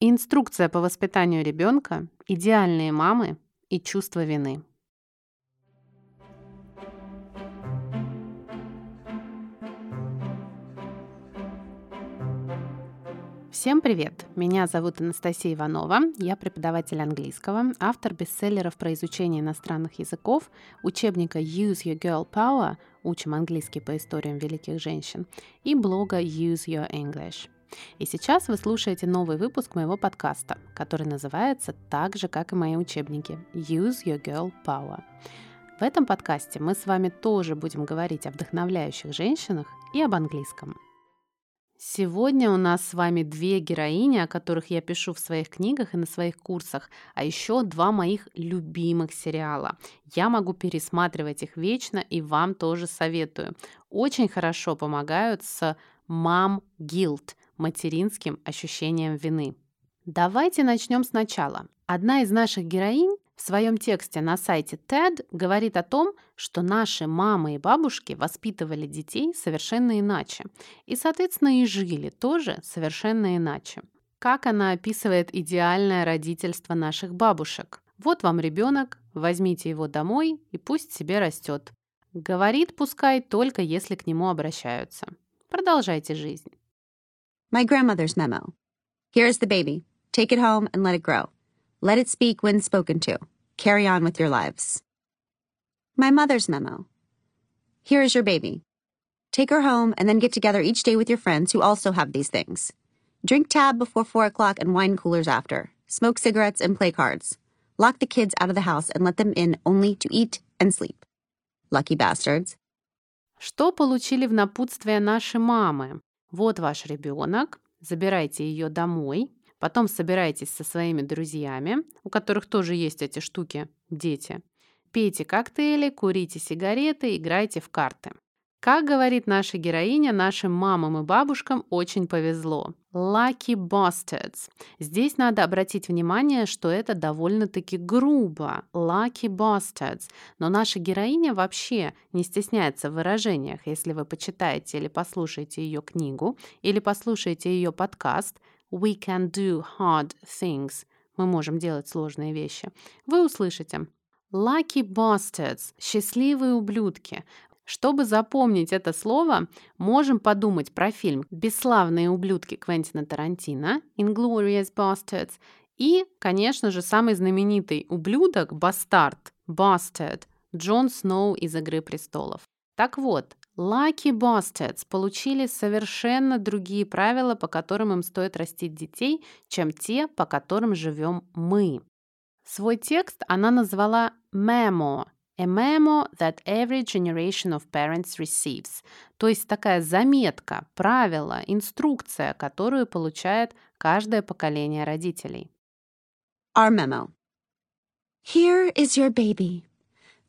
Инструкция по воспитанию ребенка, идеальные мамы и чувство вины. Всем привет! Меня зовут Анастасия Иванова, я преподаватель английского, автор бестселлеров про изучение иностранных языков, учебника Use Your Girl Power «Учим английский по историям великих женщин» и блога Use Your English – и сейчас вы слушаете новый выпуск моего подкаста, который называется так же, как и мои учебники Use Your Girl Power. В этом подкасте мы с вами тоже будем говорить о вдохновляющих женщинах и об английском. Сегодня у нас с вами две героини, о которых я пишу в своих книгах и на своих курсах, а еще два моих любимых сериала. Я могу пересматривать их вечно и вам тоже советую. Очень хорошо помогают с Mom Guilt – материнским ощущением вины. Давайте начнем сначала. Одна из наших героинь в своем тексте на сайте TED говорит о том, что наши мамы и бабушки воспитывали детей совершенно иначе. И, соответственно, и жили тоже совершенно иначе. Как она описывает идеальное родительство наших бабушек? Вот вам ребенок, возьмите его домой и пусть себе растет. Говорит пускай только если к нему обращаются. Продолжайте жизнь. My grandmother's memo. Here is the baby. Take it home and let it grow. Let it speak when spoken to. Carry on with your lives. My mother's memo. Here is your baby. Take her home and then get together each day with your friends who also have these things. Drink tab before 4 o'clock and wine coolers after. Smoke cigarettes and play cards. Lock the kids out of the house and let them in only to eat and sleep. Lucky bastards. Что получили в напутствие наши мамы? Вот ваш ребенок, забирайте ее домой, потом собирайтесь со своими друзьями, у которых тоже есть эти штуки, дети. Пейте коктейли, курите сигареты, играйте в карты. Как говорит наша героиня, нашим мамам и бабушкам очень повезло. Lucky bastards. Здесь надо обратить внимание, что это довольно-таки грубо. Lucky bastards. Но наша героиня вообще не стесняется в выражениях. Если вы почитаете или послушаете ее книгу, или послушаете ее подкаст We can do hard things. Мы можем делать сложные вещи. Вы услышите Lucky bastards – счастливые ублюдки. Чтобы запомнить это слово, можем подумать про фильм «Бесславные ублюдки» Квентина Тарантино «Inglorious Bastards» и, конечно же, самый знаменитый ублюдок, бастард, bastard, Джон Сноу из «Игры престолов». Так вот, Lucky Bastards получили совершенно другие правила, по которым им стоит растить детей, чем те, по которым живем мы. Свой текст она назвала «memo», A memo that every generation of parents receives. То есть такая заметка, правило, инструкция, которую получает каждое поколение родителей. Our memo. Here is your baby.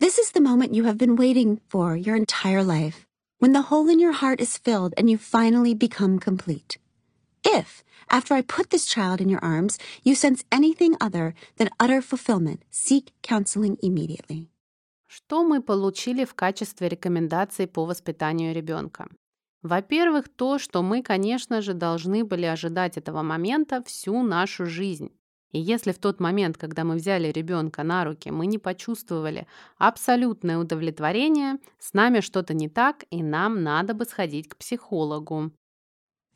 This is the moment you have been waiting for your entire life, when the hole in your heart is filled and you finally become complete. If, after I put this child in your arms, you sense anything other than utter fulfillment, seek counseling immediately. Что мы получили в качестве рекомендаций по воспитанию ребенка? Во-первых, то, что мы, конечно же, должны были ожидать этого момента всю нашу жизнь. И если в тот момент, когда мы взяли ребенка на руки, мы не почувствовали абсолютное удовлетворение, с нами что-то не так, и нам надо бы сходить к психологу.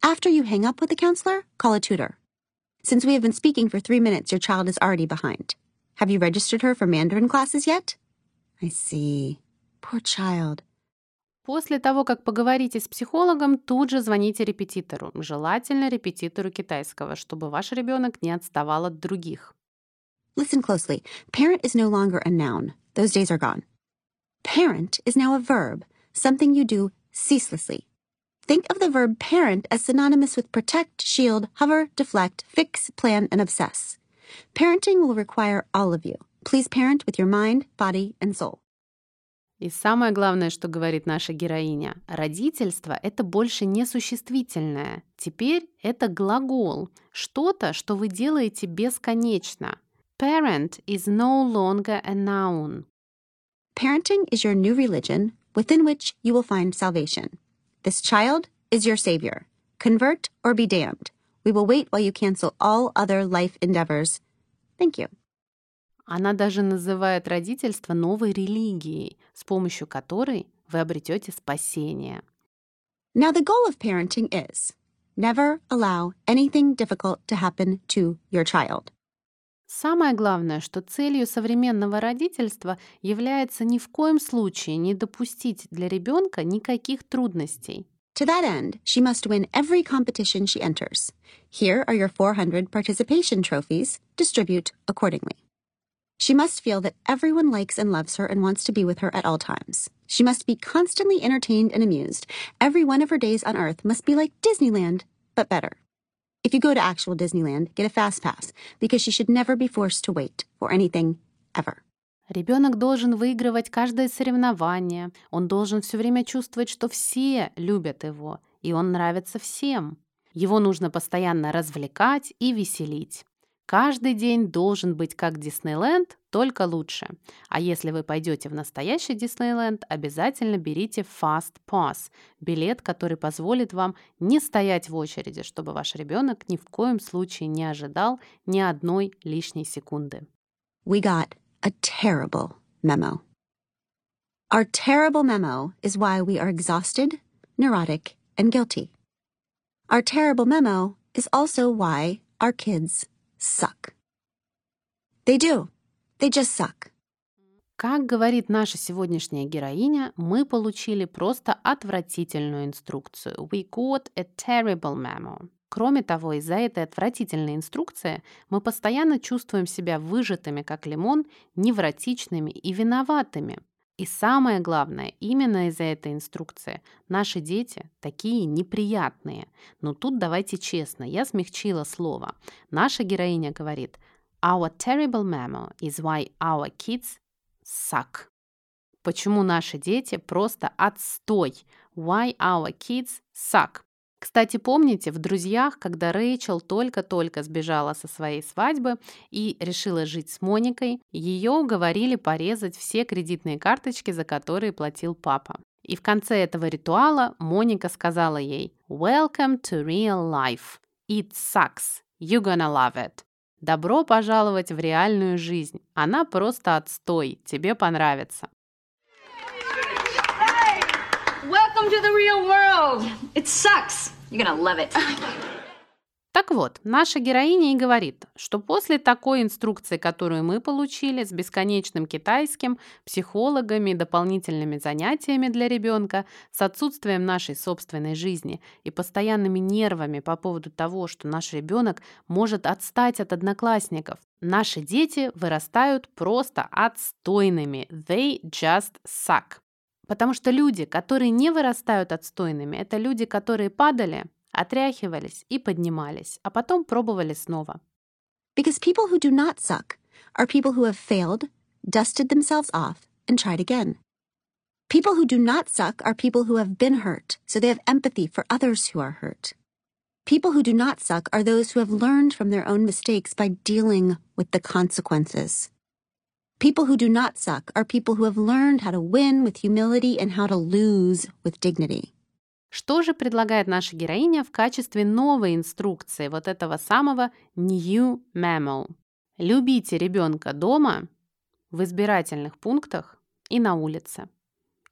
After you hang up with a counselor, call a tutor. Since we have been speaking for three minutes, your child is already behind. Have you registered her for Mandarin classes yet? I see. Poor child. После того, как поговорите с психологом, тут же звоните репетитору, желательно репетитору китайского, чтобы ваш ребенок не отставал от других. Listen closely. Parent is no longer a noun. Those days are gone. Parent is now a verb, something you do ceaselessly. Think of the verb parent as synonymous with protect, shield, hover, deflect, fix, plan, and obsess. Parenting will require all of you. Please parent with your mind, body, and soul. И самое главное, что говорит наша героиня, родительство – это больше не существительное. Теперь это глагол, что-то, что вы делаете бесконечно. Parent is no longer a noun. Parenting is your new religion within which you will find salvation. This child is your savior. Convert or be damned. We will wait while you cancel all other life endeavors. Thank you. Она даже называет родительство новой религией, с помощью которой вы обретете спасение. Now, the goal of parenting is never allow anything difficult to happen to your child. Самое главное, что целью современного родительства является ни в коем случае не допустить для ребенка никаких трудностей. To that end, she must win every competition she enters. Here are your 400 participation trophies. Distribute accordingly. She must feel that everyone likes and loves her and wants to be with her at all times. She must be constantly entertained and amused. Every one of her days on Earth must be like Disneyland, but better. If you go to actual Disneyland, get a fast pass because she should never be forced to wait for anything ever. Ребенок должен выигрывать каждое соревнование. Он должен все время чувствовать, что все любят его, и он нравится всем. Его нужно постоянно развлекать и веселить. Каждый день должен быть как Диснейленд, только лучше. А если вы пойдете в настоящий Диснейленд, обязательно берите Fast Pass – билет, который позволит вам не стоять в очереди, чтобы ваш ребенок ни в коем случае не ожидал ни одной лишней секунды. We got a terrible memo. Our terrible memo is why we are exhausted, neurotic, and guilty. Our terrible memo is also why our kids suck. They do. They just suck. Как говорит наша сегодняшняя героиня, мы получили просто отвратительную инструкцию. We got a terrible memo. Кроме того, из-за этой отвратительной инструкции мы постоянно чувствуем себя выжатыми, как лимон, невротичными и виноватыми. И самое главное, именно из-за этой инструкции наши дети такие неприятные. Но тут давайте честно, я смягчила слово. Наша героиня говорит «Our terrible memo is why our kids suck». Почему наши дети просто отстой? Why our kids suck? Кстати, помните, в «Друзьях», когда Рэйчел только-только сбежала со своей свадьбы и решила жить с Моникой, ее уговорили порезать все кредитные карточки, за которые платил папа. И в конце этого ритуала Моника сказала ей «Welcome to real life. It sucks. You're gonna love it». Добро пожаловать в реальную жизнь. Она просто отстой. Тебе понравится. Welcome to the real world. It sucks. You're gonna love it. Так вот, наша героиня и говорит, что после такой инструкции, которую мы получили с бесконечным китайским, психологами, дополнительными занятиями для ребенка, с отсутствием нашей собственной жизни и постоянными нервами по поводу того, что наш ребенок может отстать от одноклассников, наши дети вырастают просто отстойными. They just suck. Потому что люди, которые не вырастают отстойными, это люди, которые падали, отряхивались и поднимались, а потом пробовали снова. Because people who do not suck are people who have failed, dusted themselves off, and tried again. People who do not suck are people who have been hurt, so they have empathy for others who are hurt. People who do not suck are those who have learned from their own mistakes by dealing with the consequences. People who do not suck are people who have learned how to win with humility and how to lose with dignity. Что же предлагает наша героиня в качестве новой инструкции вот этого самого New Memo? Любите ребенка дома, в избирательных пунктах и на улице.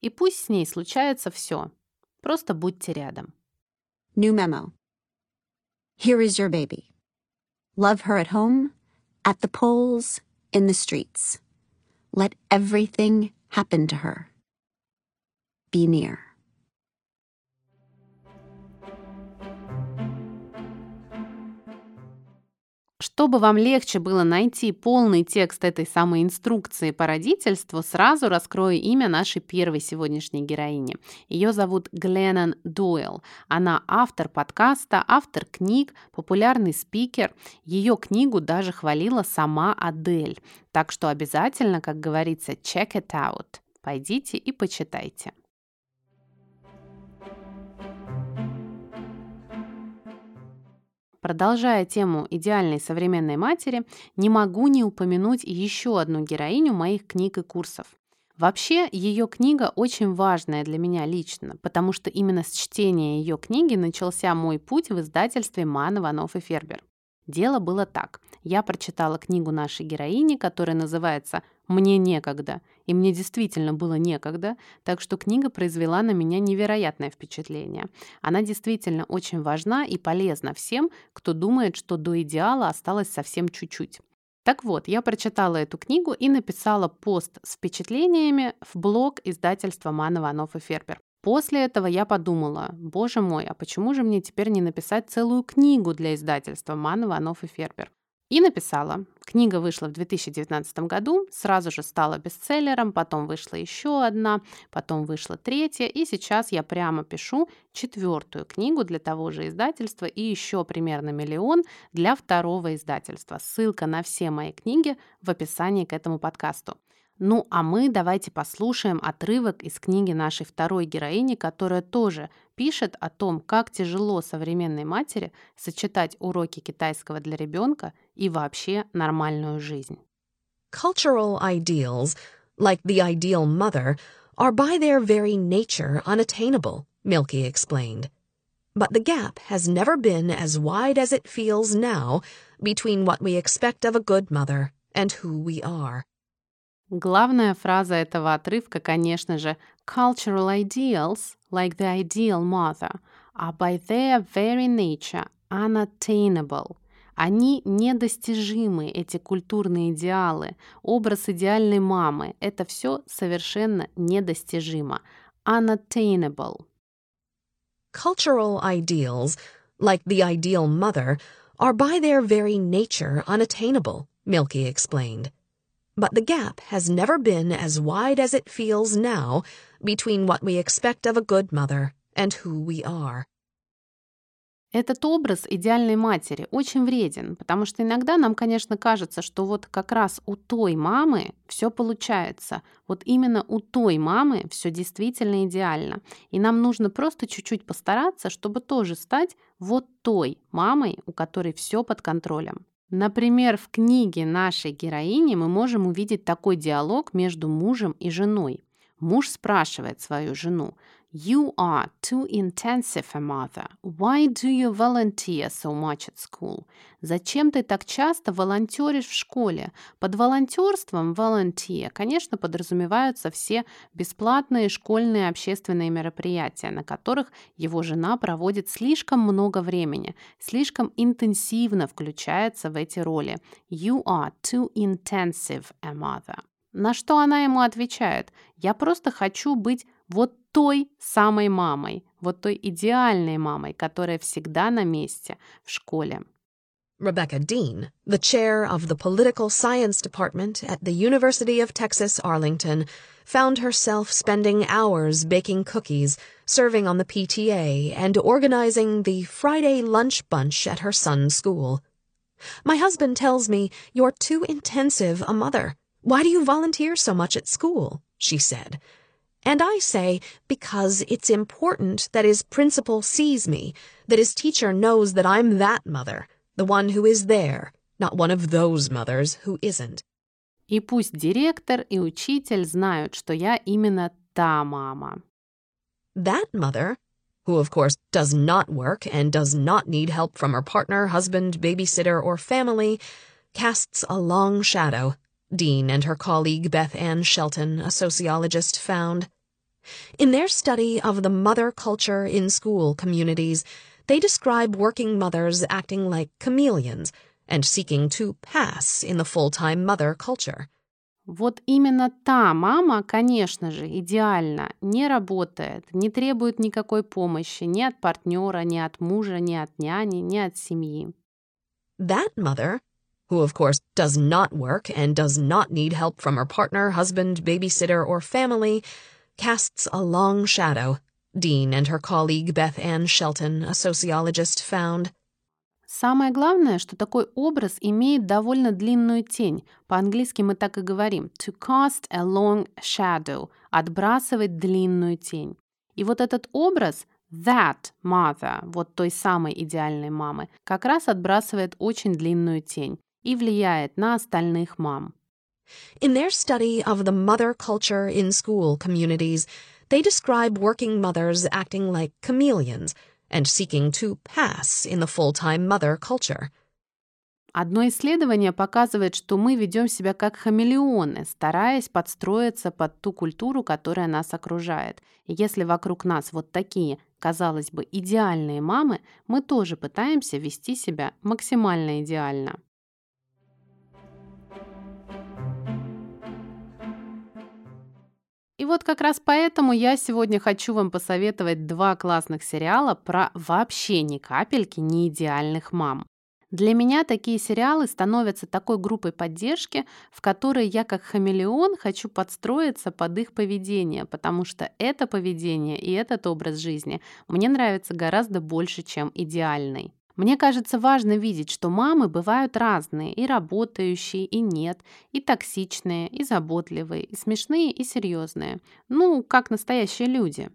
И пусть с ней случается все. Просто будьте рядом. New memo. Here is your baby. Love her at home, at the polls, in the streets. Let everything happen to her. Be near. Чтобы вам легче было найти полный текст этой самой инструкции по родительству, сразу раскрою имя нашей первой сегодняшней героини. Ее зовут Гленнон Дойл. Она автор подкаста, автор книг, популярный спикер. Ее книгу даже хвалила сама Адель. Так что обязательно, как говорится, check it out. Пойдите и почитайте. Продолжая тему идеальной современной матери, не могу не упомянуть еще одну героиню моих книг и курсов. Вообще, ее книга очень важная для меня лично, потому что именно с чтения ее книги начался мой путь в издательстве «Ман, Иванов и Фербер». Дело было так. Я прочитала книгу нашей героини, которая называется «Мне некогда». И мне действительно было некогда, так что книга произвела на меня невероятное впечатление. Она действительно очень важна и полезна всем, кто думает, что до идеала осталось совсем чуть-чуть. Так вот, я прочитала эту книгу и написала пост с впечатлениями в блог издательства «Ман, Иванов и Фербер». После этого я подумала, боже мой, а почему же мне теперь не написать целую книгу для издательства «Ман, Иванов и Фербер»? И написала. Книга вышла в 2019 году, сразу же стала бестселлером, потом вышла еще одна, потом вышла третья, и сейчас я прямо пишу четвертую книгу для того же издательства и еще примерно миллион для второго издательства. Ссылка на все мои книги в описании к этому подкасту. Ну а мы давайте послушаем отрывок из книги нашей второй героини, которая тоже пишет о том, как тяжело современной матери сочетать уроки китайского для ребенка и вообще нормальную жизнь. Cultural ideals, like the ideal mother, are by their very nature unattainable, Milky explained. But the gap has never been as wide as it feels now between what we expect of a good mother and who we are. Главная фраза этого отрывка, конечно же, cultural ideals, like the ideal mother, are by their very nature unattainable. Они недостижимы, эти культурные идеалы, образ идеальной мамы. Это все совершенно недостижимо. Unattainable. Cultural ideals, like the ideal mother, are by their very nature unattainable, Milky explained. But the gap has never been as wide as it feels now between what we expect of a good mother and who we are. Этот образ идеальной матери очень вреден, потому что иногда нам, конечно, кажется, что вот как раз у той мамы все получается. Вот именно у той мамы все действительно идеально. И нам нужно просто чуть-чуть постараться, чтобы тоже стать вот той мамой, у которой все под контролем. Например, в книге нашей героини мы можем увидеть такой диалог между мужем и женой. Муж спрашивает свою жену, You are too intensive a mother. Why do you volunteer so much at school? Зачем ты так часто волонтеришь в школе? Под волонтерством volunteer, конечно, подразумеваются все бесплатные школьные общественные мероприятия, на которых его жена проводит слишком много времени, слишком интенсивно включается в эти роли. You are too intensive a mother. На что она ему отвечает? Я просто хочу быть вот той самой мамой, вот той идеальной мамой, которая всегда на месте в школе. Rebecca Dean, the chair of the Political Science Department at the University of Texas Arlington, found herself spending hours baking cookies, serving on the PTA, and organizing the Friday lunch bunch at her son's school. My husband tells me you're too intensive a mother. Why do you volunteer so much at school? she said. And I say, because it's important that his principal sees me, that his teacher knows that I'm that mother, the one who is there, not one of those mothers who isn't. И пусть директор и учитель знают, что я именно та мама. That mother, who of course does not work and does not need help from her partner, husband, babysitter, or family, casts a long shadow Dean and her colleague Beth Ann Shelton, a sociologist, found. In their study of the mother culture in school communities, they describe working mothers acting like chameleons and seeking to pass in the full-time mother culture. Вот именно та мама, конечно же, идеально не работает, не требует никакой помощи ни от партнера, ни от мужа, ни от няни, ни от семьи. That mother who of course does not work and does not need help from her partner, husband, babysitter, or family, casts a long shadow, Dean and her colleague Beth Ann Shelton, a sociologist, found. Самое главное, что такой образ имеет довольно длинную тень. По-английски мы так и говорим to cast a long shadow, отбрасывать длинную тень. И вот этот образ that mother, вот той самой идеальной мамы, как раз отбрасывает очень длинную тень И влияет на остальных мам. In their study of the mother culture in school communities, they describe working mothers acting like chameleons and seeking to pass in the full-time mother culture. Одно исследование показывает, что мы ведем себя как хамелеоны, стараясь подстроиться под ту культуру, которая нас окружает. И если вокруг нас вот такие, казалось бы, идеальные мамы, мы тоже пытаемся вести себя максимально идеально. И вот как раз поэтому я сегодня хочу вам посоветовать два классных сериала про вообще ни капельки не идеальных мам. Для меня такие сериалы становятся такой группой поддержки, в которой я как хамелеон хочу подстроиться под их поведение, потому что это поведение и этот образ жизни мне нравится гораздо больше, чем идеальный. Мне кажется важно видеть, что мамы бывают разные, и работающие, и нет, и токсичные, и заботливые, и смешные, и серьезные. Ну, как настоящие люди.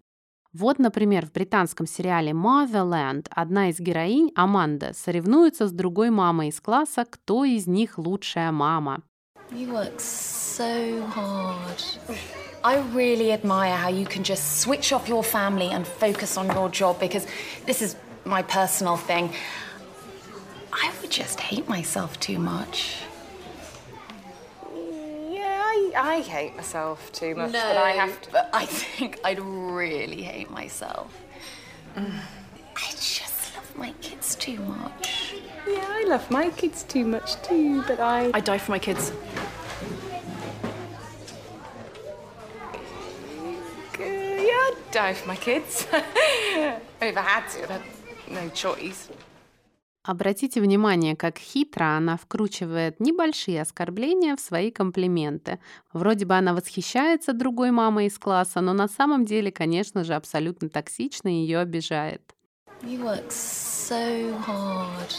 Вот, например, в британском сериале Motherland одна из героинь, Аманда, соревнуется с другой мамой из класса, кто из них лучшая мама. You work so hard. I really admire how you can just switch off your family and focus on your job because this is my personal thing. I would just hate myself too much. Yeah, I hate myself too much, no, but I have to. But I think I'd really hate myself. I just love my kids too much. Yeah, I love my kids too much too, but I. I die for my kids. Uh, yeah, I'd die for my kids. if I had to, I no choice. Обратите внимание, как хитро она вкручивает небольшие оскорбления в свои комплименты. Вроде бы она восхищается другой мамой из класса, но на самом деле, конечно же, абсолютно токсично ее обижает. You work so hard.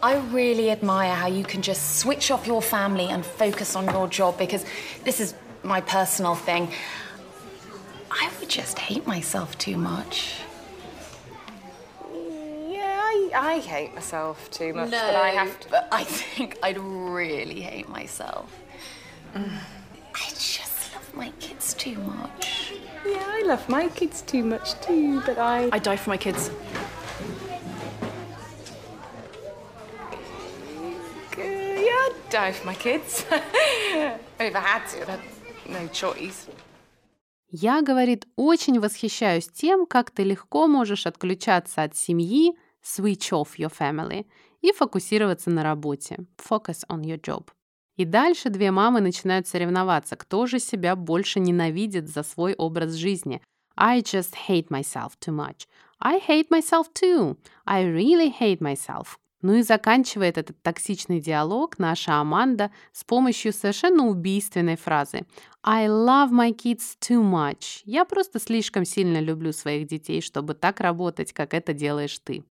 I really admire how you can just switch off your family and focus on your job because this is my personal thing. I would just hate myself too much. I hate myself too much, no, but I have to. But I think I'd really hate myself. I just love my kids too much. Yeah, I love my kids too much too, but I. I die for my kids. Uh, yeah, I'd die for my kids. if I had to, I had no choice. Я, говорит, очень восхищаюсь тем, как ты легко можешь отключаться от семьи, switch off your family и фокусироваться на работе, focus on your job. И дальше две мамы начинают соревноваться, кто же себя больше ненавидит за свой образ жизни. I just hate myself too much. I hate myself too. I really hate myself. Ну и заканчивает этот токсичный диалог наша Аманда с помощью совершенно убийственной фразы I love my kids too much. Я просто слишком сильно люблю своих детей, чтобы так работать, как это делаешь ты.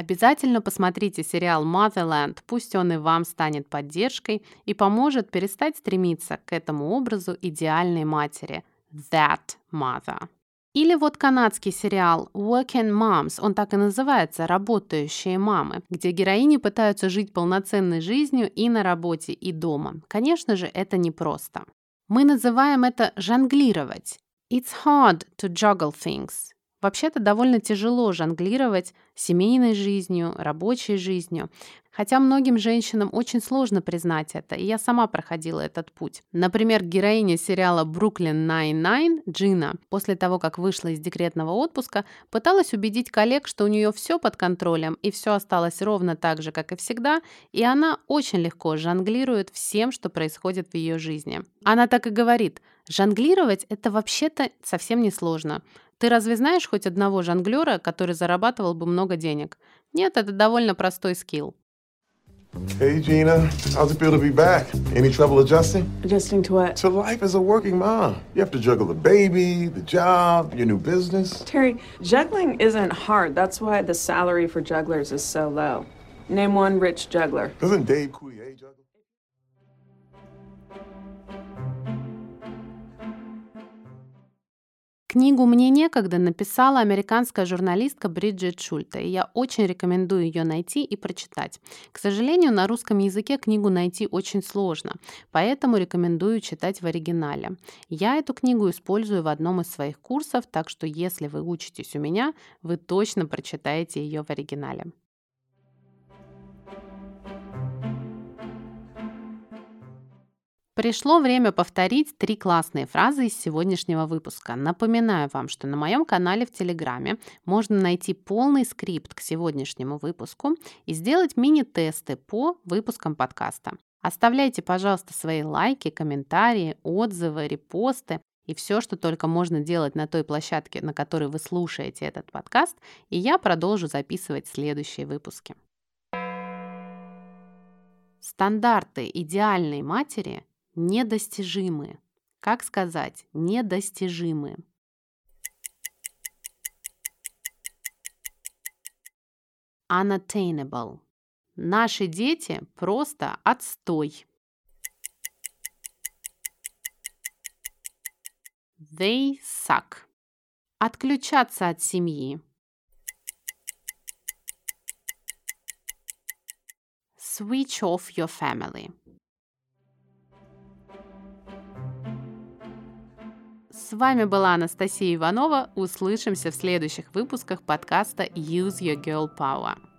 Обязательно посмотрите сериал Motherland, пусть он и вам станет поддержкой и поможет перестать стремиться к этому образу идеальной матери – That Mother. Или вот канадский сериал Working Moms, он так и называется «Работающие мамы», где героини пытаются жить полноценной жизнью и на работе, и дома. Конечно же, это непросто. Мы называем это «жонглировать». It's hard to juggle things. Вообще-то довольно тяжело жонглировать семейной жизнью, рабочей жизнью. Хотя многим женщинам очень сложно признать это, и я сама проходила этот путь. Например, героиня сериала «Brooklyn Nine-Nine» Джина после того, как вышла из декретного отпуска, пыталась убедить коллег, что у нее все под контролем и все осталось ровно так же, как и всегда, и она очень легко жонглирует всем, что происходит в ее жизни. Она так и говорит, жонглировать это вообще-то совсем не сложно. Ты разве знаешь хоть одного жонглера, который зарабатывал бы много денег? Нет, это довольно простой скилл. Hey Gina, how's it feel to be back? Any trouble adjusting? Adjusting to what? To life as a working mom. You have to juggle the baby, the job, your new business. Terry, juggling isn't hard. That's why the salary for jugglers is so low. Name one rich juggler. Doesn't Dave Coulier juggle? Книгу «Мне некогда» написала американская журналистка Бриджит Шульта, и я очень рекомендую ее найти и прочитать. К сожалению, на русском языке книгу найти очень сложно, поэтому рекомендую читать в оригинале. Я эту книгу использую в одном из своих курсов, так что если вы учитесь у меня, вы точно прочитаете ее в оригинале. Пришло время повторить три классные фразы из сегодняшнего выпуска. Напоминаю вам, что на моем канале в Телеграме можно найти полный скрипт к сегодняшнему выпуску и сделать мини-тесты по выпускам подкаста. Оставляйте, пожалуйста, свои лайки, комментарии, отзывы, репосты и все, что только можно делать на той площадке, на которой вы слушаете этот подкаст, и я продолжу записывать следующие выпуски. Стандарты идеальной матери недостижимы. Как сказать недостижимы? Unattainable. Наши дети просто отстой. They suck. Отключаться от семьи. Switch off your family. С вами была Анастасия Иванова. Услышимся в следующих выпусках подкаста Use Your Girl Power.